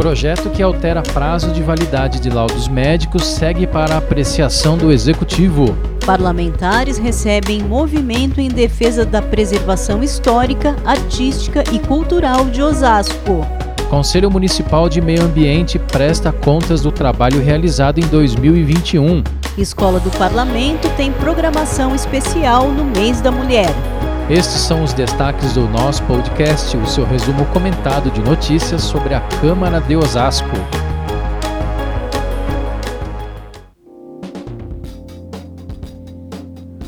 Projeto que altera prazo de validade de laudos médicos segue para apreciação do Executivo. Parlamentares recebem movimento em defesa da preservação histórica, artística e cultural de Osasco. Conselho Municipal de Meio Ambiente presta contas do trabalho realizado em 2021. Escola do Parlamento tem programação especial no mês da mulher. Estes são os destaques do nosso podcast, o seu resumo comentado de notícias sobre a Câmara de Osasco.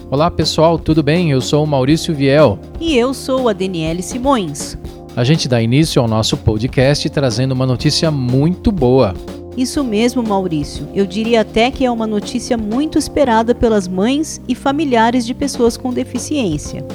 Olá pessoal, tudo bem? Eu sou o Maurício Viel. E eu sou a Daniele Simões. A gente dá início ao nosso podcast trazendo uma notícia muito boa. Isso mesmo, Maurício. Eu diria até que é uma notícia muito esperada pelas mães e familiares de pessoas com deficiência.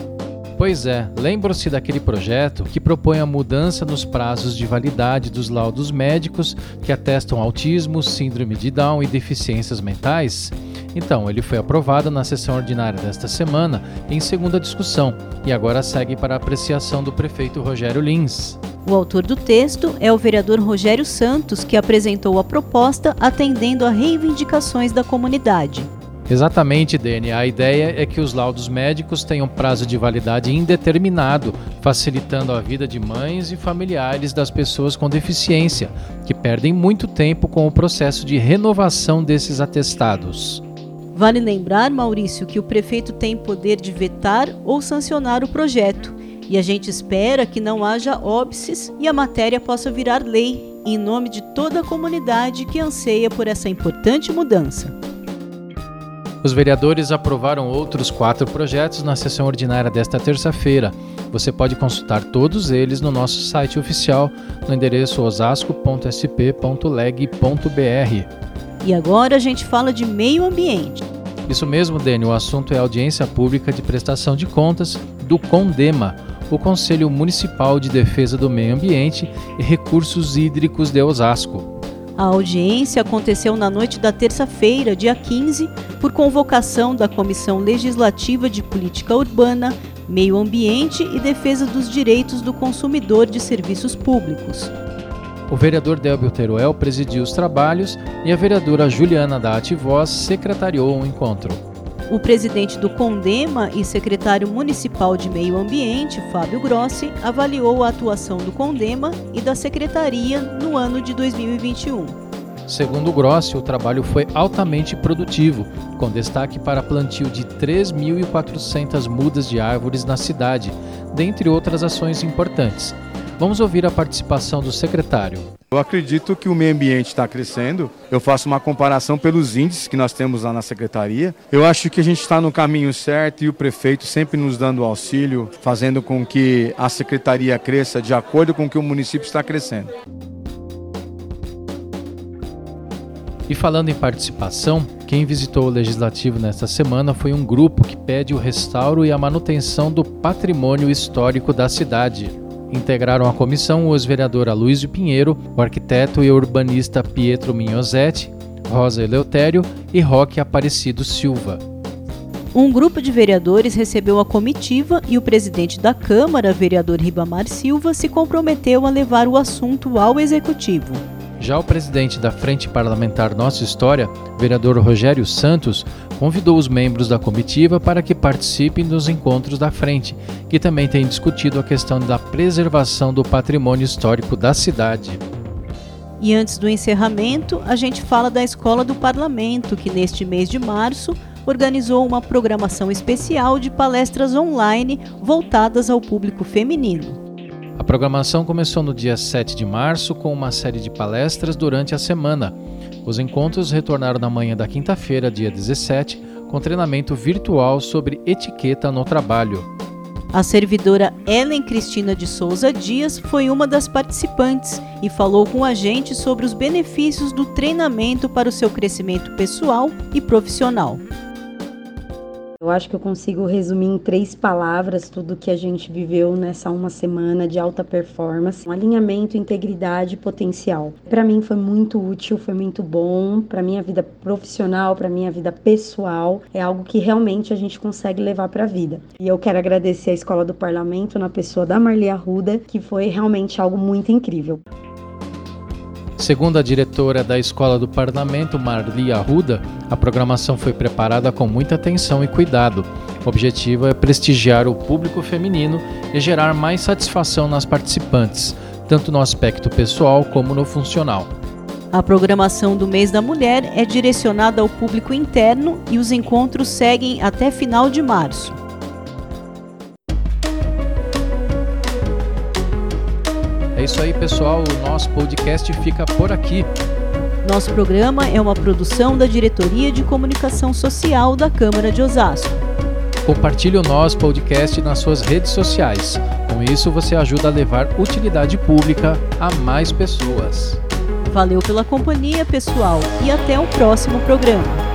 Pois é, lembram-se daquele projeto que propõe a mudança nos prazos de validade dos laudos médicos que atestam autismo, síndrome de Down e deficiências mentais? Então, ele foi aprovado na sessão ordinária desta semana em segunda discussão e agora segue para a apreciação do prefeito Rogério Lins. O autor do texto é o vereador Rogério Santos, que apresentou a proposta atendendo a reivindicações da comunidade. Exatamente, Dani. A ideia é que os laudos médicos tenham prazo de validade indeterminado, facilitando a vida de mães e familiares das pessoas com deficiência, que perdem muito tempo com o processo de renovação desses atestados. Vale lembrar, Maurício, que o prefeito tem poder de vetar ou sancionar o projeto, e a gente espera que não haja óbices e a matéria possa virar lei, em nome de toda a comunidade que anseia por essa importante mudança. Os vereadores aprovaram outros quatro projetos na sessão ordinária desta terça-feira. Você pode consultar todos eles no nosso site oficial no endereço osasco.sp.leg.br. E agora a gente fala de meio ambiente. Isso mesmo, Dani, o assunto é a audiência pública de prestação de contas do CONDEMA, o Conselho Municipal de Defesa do Meio Ambiente e Recursos Hídricos de Osasco. A audiência aconteceu na noite da terça-feira, dia 15, por convocação da Comissão Legislativa de Política Urbana, Meio Ambiente e Defesa dos Direitos do Consumidor de Serviços Públicos. O vereador Delbio Teruel presidiu os trabalhos e a vereadora Juliana da Ativoz secretariou o encontro. O presidente do Condema e secretário municipal de Meio Ambiente, Fábio Grossi, avaliou a atuação do Condema e da secretaria no ano de 2021. Segundo Grossi, o trabalho foi altamente produtivo, com destaque para plantio de 3.400 mudas de árvores na cidade, dentre outras ações importantes. Vamos ouvir a participação do secretário. Eu acredito que o meio ambiente está crescendo. Eu faço uma comparação pelos índices que nós temos lá na secretaria. Eu acho que a gente está no caminho certo e o prefeito sempre nos dando auxílio, fazendo com que a secretaria cresça de acordo com o que o município está crescendo. E falando em participação, quem visitou o Legislativo nesta semana foi um grupo que pede o restauro e a manutenção do patrimônio histórico da cidade. Integraram a comissão os vereador Aloysio Pinheiro, o arquiteto e urbanista Pietro Minhosetti, Rosa Eleutério e Roque Aparecido Silva. Um grupo de vereadores recebeu a comitiva e o presidente da Câmara, vereador Ribamar Silva, se comprometeu a levar o assunto ao executivo. Já o presidente da Frente Parlamentar Nossa História, vereador Rogério Santos, convidou os membros da comitiva para que participem dos encontros da frente, que também tem discutido a questão da preservação do patrimônio histórico da cidade. E antes do encerramento, a gente fala da Escola do Parlamento, que neste mês de março organizou uma programação especial de palestras online voltadas ao público feminino. A programação começou no dia 7 de março com uma série de palestras durante a semana. Os encontros retornaram na manhã da quinta-feira, dia 17, com treinamento virtual sobre etiqueta no trabalho. A servidora Ellen Cristina de Souza Dias foi uma das participantes e falou com a gente sobre os benefícios do treinamento para o seu crescimento pessoal e profissional. Eu acho que eu consigo resumir em três palavras tudo que a gente viveu nessa uma semana de alta performance: um alinhamento, integridade e potencial. Para mim foi muito útil, foi muito bom para minha vida profissional, para minha vida pessoal. É algo que realmente a gente consegue levar para a vida. E eu quero agradecer a Escola do Parlamento na pessoa da Marli Arruda, que foi realmente algo muito incrível. Segundo a diretora da Escola do Parlamento, Marli Arruda, a programação foi preparada com muita atenção e cuidado. O objetivo é prestigiar o público feminino e gerar mais satisfação nas participantes, tanto no aspecto pessoal como no funcional. A programação do Mês da Mulher é direcionada ao público interno e os encontros seguem até final de março. É isso aí, pessoal. O nosso podcast fica por aqui. Nosso programa é uma produção da Diretoria de Comunicação Social da Câmara de Osasco. Compartilhe o nosso podcast nas suas redes sociais. Com isso, você ajuda a levar utilidade pública a mais pessoas. Valeu pela companhia, pessoal, e até o próximo programa.